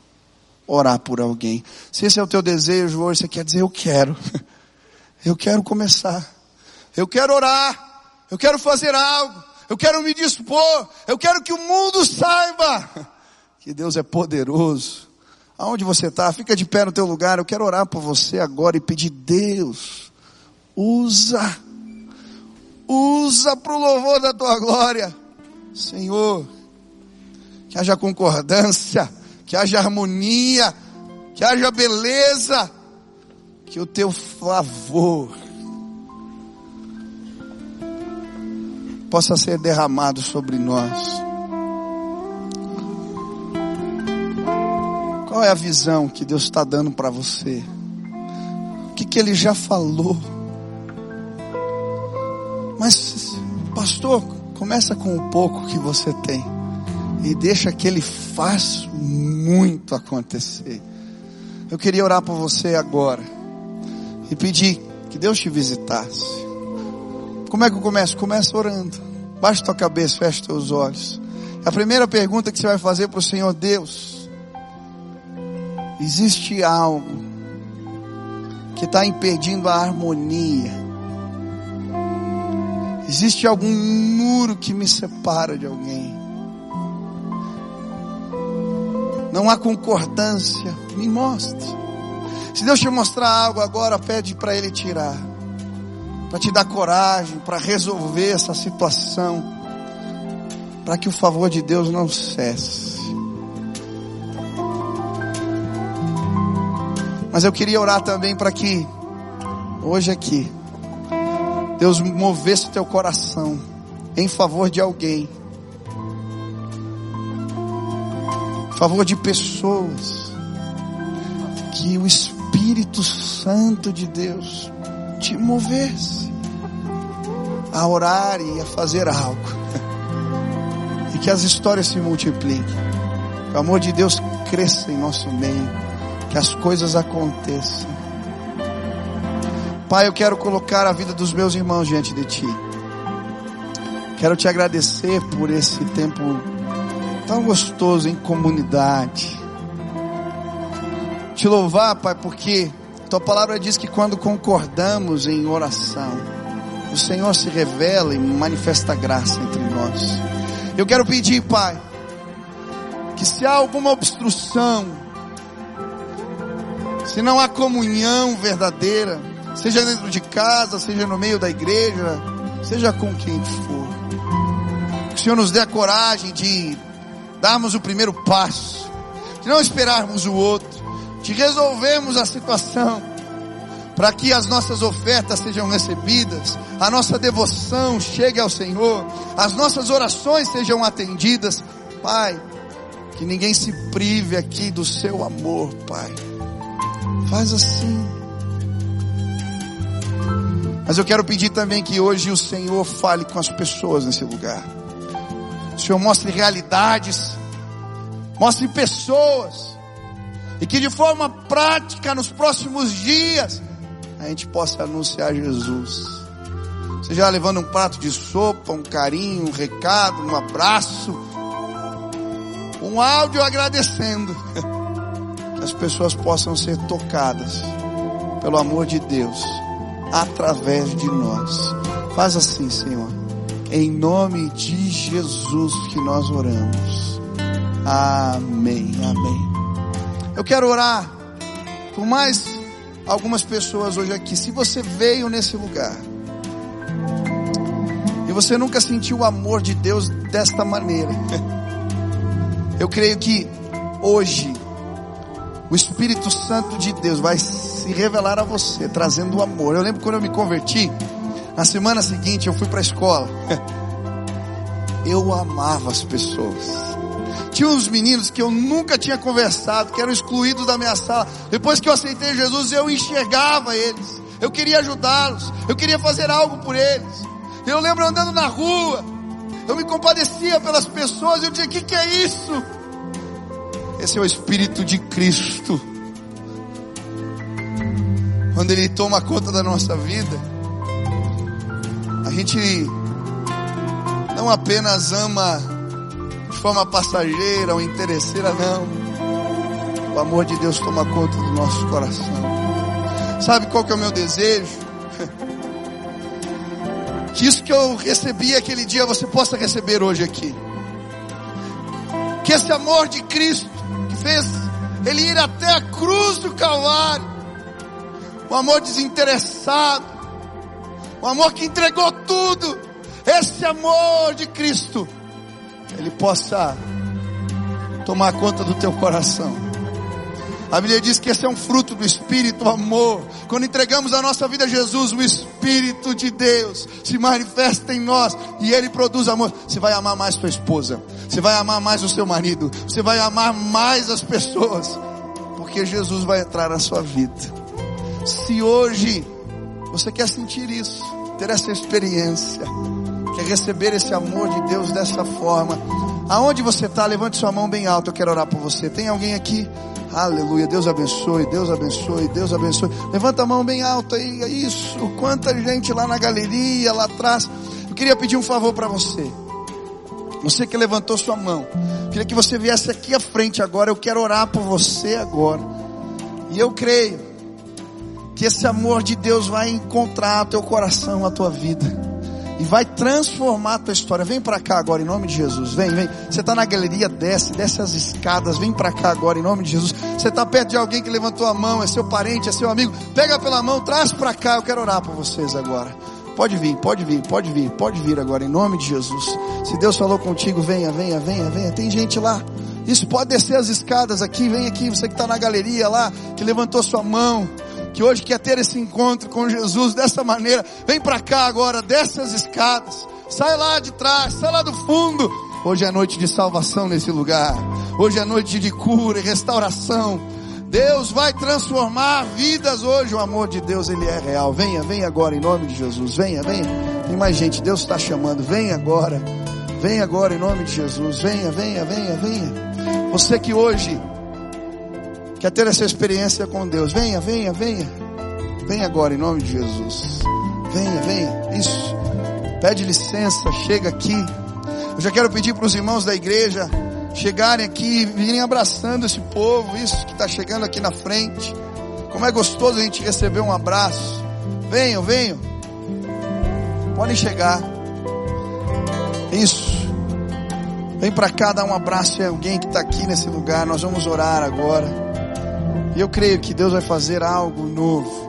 orar por alguém. Se esse é o teu desejo hoje, você quer dizer eu quero. <laughs> Eu quero começar. Eu quero orar. Eu quero fazer algo. Eu quero me dispor. Eu quero que o mundo saiba que Deus é poderoso. Aonde você está? Fica de pé no teu lugar. Eu quero orar por você agora e pedir Deus, usa, usa para o louvor da tua glória, Senhor. Que haja concordância, que haja harmonia, que haja beleza, que o teu favor possa ser derramado sobre nós. Qual é a visão que Deus está dando para você? O que, que Ele já falou? Mas, pastor, começa com o pouco que você tem e deixa que Ele faça muito acontecer. Eu queria orar por você agora e pedir que Deus te visitasse. Como é que eu começo? Começa orando. Baixa tua cabeça, fecha teus olhos. A primeira pergunta que você vai fazer para o Senhor Deus: existe algo que está impedindo a harmonia? Existe algum muro que me separa de alguém? Não há concordância? Me mostre. Se Deus te mostrar algo agora, pede para Ele tirar para te dar coragem, para resolver essa situação, para que o favor de Deus não cesse. Mas eu queria orar também para que, hoje aqui, Deus movesse teu coração em favor de alguém, em favor de pessoas, que o Espírito Santo de Deus te movesse a orar e a fazer algo. E que as histórias se multipliquem. Que o amor de Deus cresça em nosso meio. Que as coisas aconteçam. Pai, eu quero colocar a vida dos meus irmãos diante de Ti. Quero te agradecer por esse tempo tão gostoso em comunidade. Te louvar, Pai, porque tua palavra diz que quando concordamos em oração, o Senhor se revela e manifesta graça entre nós. Eu quero pedir, Pai, que se há alguma obstrução, se não há comunhão verdadeira, seja dentro de casa, seja no meio da igreja, seja com quem for, que o Senhor nos dê a coragem de darmos o primeiro passo, de não esperarmos o outro, de resolvermos a situação, para que as nossas ofertas sejam recebidas, a nossa devoção chegue ao Senhor, as nossas orações sejam atendidas, Pai, que ninguém se prive aqui do seu amor, Pai. Faz assim. Mas eu quero pedir também que hoje o Senhor fale com as pessoas nesse lugar. O Senhor mostre realidades, mostre pessoas E que de forma prática, nos próximos dias, a gente possa anunciar Jesus. Seja levando um prato de sopa, um carinho, um recado, um abraço, um áudio agradecendo. <laughs> Que as pessoas possam ser tocadas pelo amor de Deus através de nós. Faz assim, Senhor. Em nome de Jesus que nós oramos. Amém. Amém. Eu quero orar por mais algumas pessoas hoje aqui. Se você veio nesse lugar e você nunca sentiu o amor de Deus desta maneira, eu creio que hoje o Espírito Santo de Deus vai se revelar a você, trazendo o amor. Eu lembro quando eu me converti, na semana seguinte eu fui para a escola. <laughs> Eu amava as pessoas. Tinha uns meninos que eu nunca tinha conversado, que eram excluídos da minha sala. Depois que eu aceitei Jesus, eu enxergava eles. Eu queria ajudá-los. Eu queria fazer algo por eles. Eu lembro andando na rua. Eu me compadecia pelas pessoas. Eu dizia: O que, que é isso? Esse é o Espírito de Cristo. Quando Ele toma conta da nossa vida, a gente não apenas ama forma passageira ou interesseira, não. O amor de Deus toma conta do nosso coração. Sabe qual que é o meu desejo? <laughs> Que isso que eu recebi aquele dia você possa receber hoje aqui. Que esse amor de Cristo que fez ele ir até a cruz do Calvário, o amor desinteressado, o amor que entregou tudo, esse amor de Cristo ele possa tomar conta do teu coração. A Bíblia diz que esse é um fruto do Espírito, o amor. Quando entregamos a nossa vida a Jesus, o Espírito de Deus se manifesta em nós e Ele produz amor. Você vai amar mais sua esposa, você vai amar mais o seu marido, você vai amar mais as pessoas, porque Jesus vai entrar na sua vida. Se hoje você quer sentir isso, ter essa experiência, quer receber esse amor de Deus dessa forma, aonde você está, levante sua mão bem alta, eu quero orar por você. Tem alguém aqui? Aleluia, Deus abençoe, Deus abençoe, Deus abençoe. Levanta a mão bem alta aí, isso. Quanta gente lá na galeria, lá atrás. Eu queria pedir um favor para você. Você que levantou sua mão, queria que você viesse aqui à frente agora. Eu quero orar por você agora. E eu creio que esse amor de Deus vai encontrar teu coração, a tua vida e vai transformar a tua história. Vem para cá agora em nome de Jesus. Vem, vem. Você está na galeria, desce, desce as escadas. Vem para cá agora em nome de Jesus. Você está perto de alguém que levantou a mão, é seu parente, é seu amigo. Pega pela mão, traz para cá. Eu quero orar por vocês agora. Pode vir, pode vir, pode vir, pode vir agora em nome de Jesus. Se Deus falou contigo, venha, venha, venha, venha. Tem gente lá. Isso pode descer as escadas aqui, vem aqui, você que está na galeria lá, que levantou sua mão que hoje quer ter esse encontro com Jesus dessa maneira, vem para cá agora, dessas escadas, sai lá de trás, sai lá do fundo. Hoje é noite de salvação nesse lugar. Hoje é noite de cura e restauração. Deus vai transformar vidas hoje. O amor de Deus, ele é real. Venha, venha agora em nome de Jesus. Venha, venha. Tem mais gente. Deus está chamando. Venha agora. Venha agora em nome de Jesus. Venha, venha, venha, venha. Você que hoje quer ter essa experiência com Deus, venha, venha, venha. Venha agora em nome de Jesus. Venha, venha. Isso. Pede licença, chega aqui. Eu já quero pedir para os irmãos da igreja chegarem aqui, virem abraçando esse povo, isso que está chegando aqui na frente. Como é gostoso a gente receber um abraço. Venham, venham. Podem chegar. Isso. Vem para cá dar um abraço em alguém que está aqui nesse lugar. Nós vamos orar agora. E eu creio que Deus vai fazer algo novo.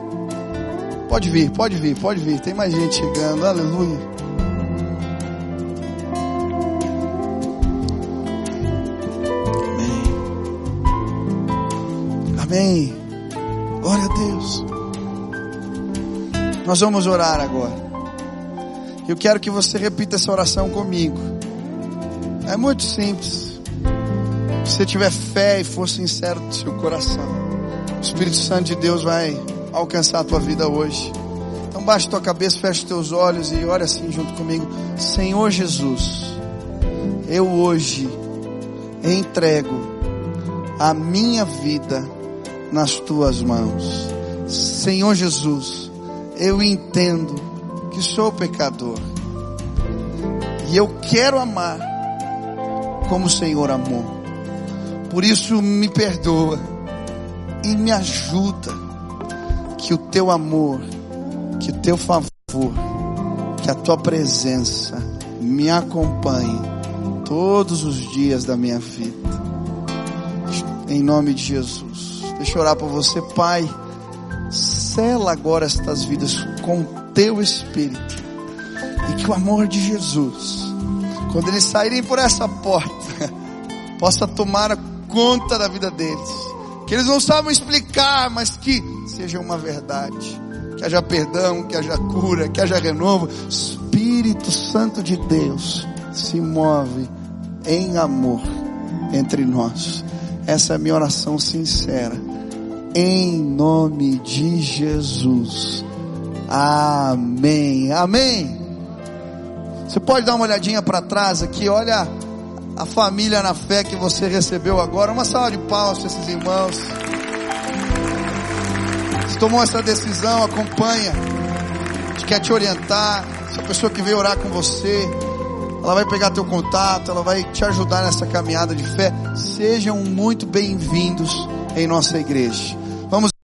Pode vir, pode vir, pode vir. Tem mais gente chegando. Aleluia. Amém. Amém. Glória a Deus. Nós vamos orar agora. Eu quero que você repita essa oração comigo. É muito simples. Se você tiver fé e for sincero do seu coração. Espírito Santo de Deus vai alcançar a tua vida hoje. Então baixe tua cabeça, feche teus olhos e ore assim junto comigo. Senhor Jesus, eu hoje entrego a minha vida nas tuas mãos. Senhor Jesus, eu entendo que sou pecador. E eu quero amar como o Senhor amou. Por isso me perdoa e me ajuda que o teu amor, que o teu favor, que a tua presença me acompanhe todos os dias da minha vida. Em nome de Jesus. Deixa eu orar por você, Pai. Sela agora estas vidas com teu espírito. E que o amor de Jesus, quando eles saírem por essa porta, <laughs> possa tomar conta da vida deles. Que eles não sabem explicar, mas que seja uma verdade. Que haja perdão, que haja cura, que haja renovo. Espírito Santo de Deus se move em amor entre nós. Essa é a minha oração sincera. Em nome de Jesus. Amém. Amém. Você pode dar uma olhadinha para trás aqui, olha a família na fé que você recebeu agora. Uma salva de palmas para esses irmãos. Você tomou essa decisão, acompanha. A quer te orientar. Essa pessoa que veio orar com você, ela vai pegar teu contato, ela vai te ajudar nessa caminhada de fé. Sejam muito bem-vindos em nossa igreja.